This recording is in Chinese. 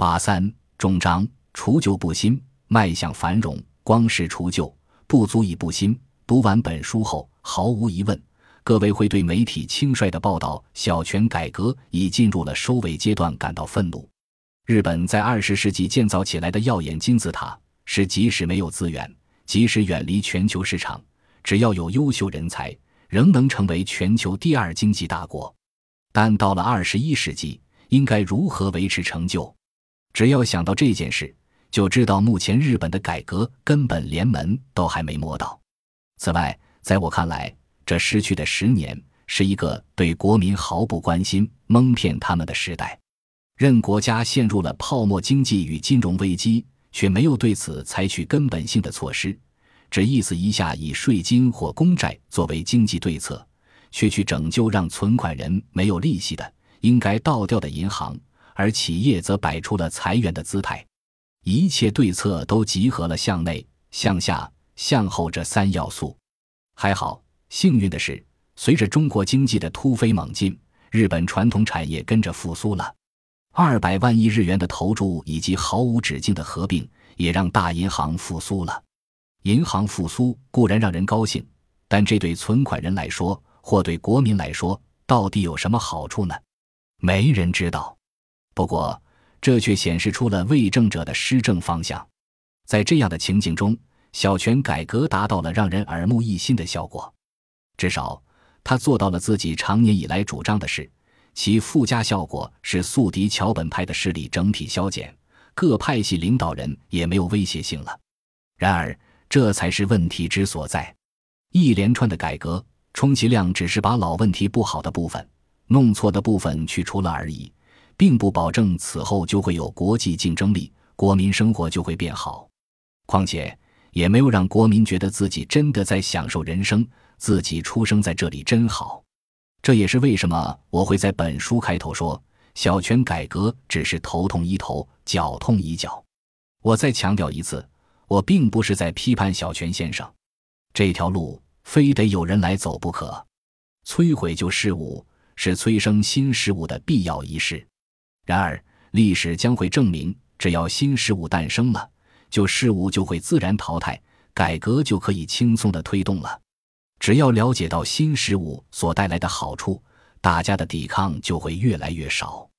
八三终章，除旧布新，迈向繁荣。光是除旧，不足以布新。读完本书后，毫无疑问，各位会对媒体轻率的报道小泉改革已进入了收尾阶段感到愤怒。日本在二十世纪建造起来的耀眼金字塔，是即使没有资源，即使远离全球市场，只要有优秀人才，仍能成为全球第二经济大国。但到了二十一世纪，应该如何维持成就？只要想到这件事，就知道目前日本的改革根本连门都还没摸到。此外，在我看来，这失去的十年是一个对国民毫不关心、蒙骗他们的时代。任国家陷入了泡沫经济与金融危机，却没有对此采取根本性的措施，只意思一下以税金或公债作为经济对策。却去拯救让存款人没有利息的、应该倒掉的银行，而企业则摆出了裁员的姿态。一切对策都集合了向内、向下、向后这三要素。还好，幸运的是，随着中国经济的突飞猛进，日本传统产业跟着复苏了。二百万亿日元的投注以及毫无止境的合并，也让大银行复苏了。银行复苏固然让人高兴，但这对存款人来说，或对国民来说，到底有什么好处呢？没人知道。不过，这却显示出了为政者的施政方向。在这样的情景中，小泉改革达到了让人耳目一新的效果。至少，他做到了自己长年以来主张的事。其附加效果是宿敌桥本派的势力整体消减，各派系领导人也没有威胁性了。然而，这才是问题之所在。一连串的改革。充其量只是把老问题不好的部分、弄错的部分去除了而已，并不保证此后就会有国际竞争力，国民生活就会变好。况且也没有让国民觉得自己真的在享受人生，自己出生在这里真好。这也是为什么我会在本书开头说，小泉改革只是头痛医头，脚痛医脚。我再强调一次，我并不是在批判小泉先生这条路。非得有人来走不可，摧毁旧事物是催生新事物的必要仪式。然而，历史将会证明，只要新事物诞生了，旧事物就会自然淘汰，改革就可以轻松的推动了。只要了解到新事物所带来的好处，大家的抵抗就会越来越少。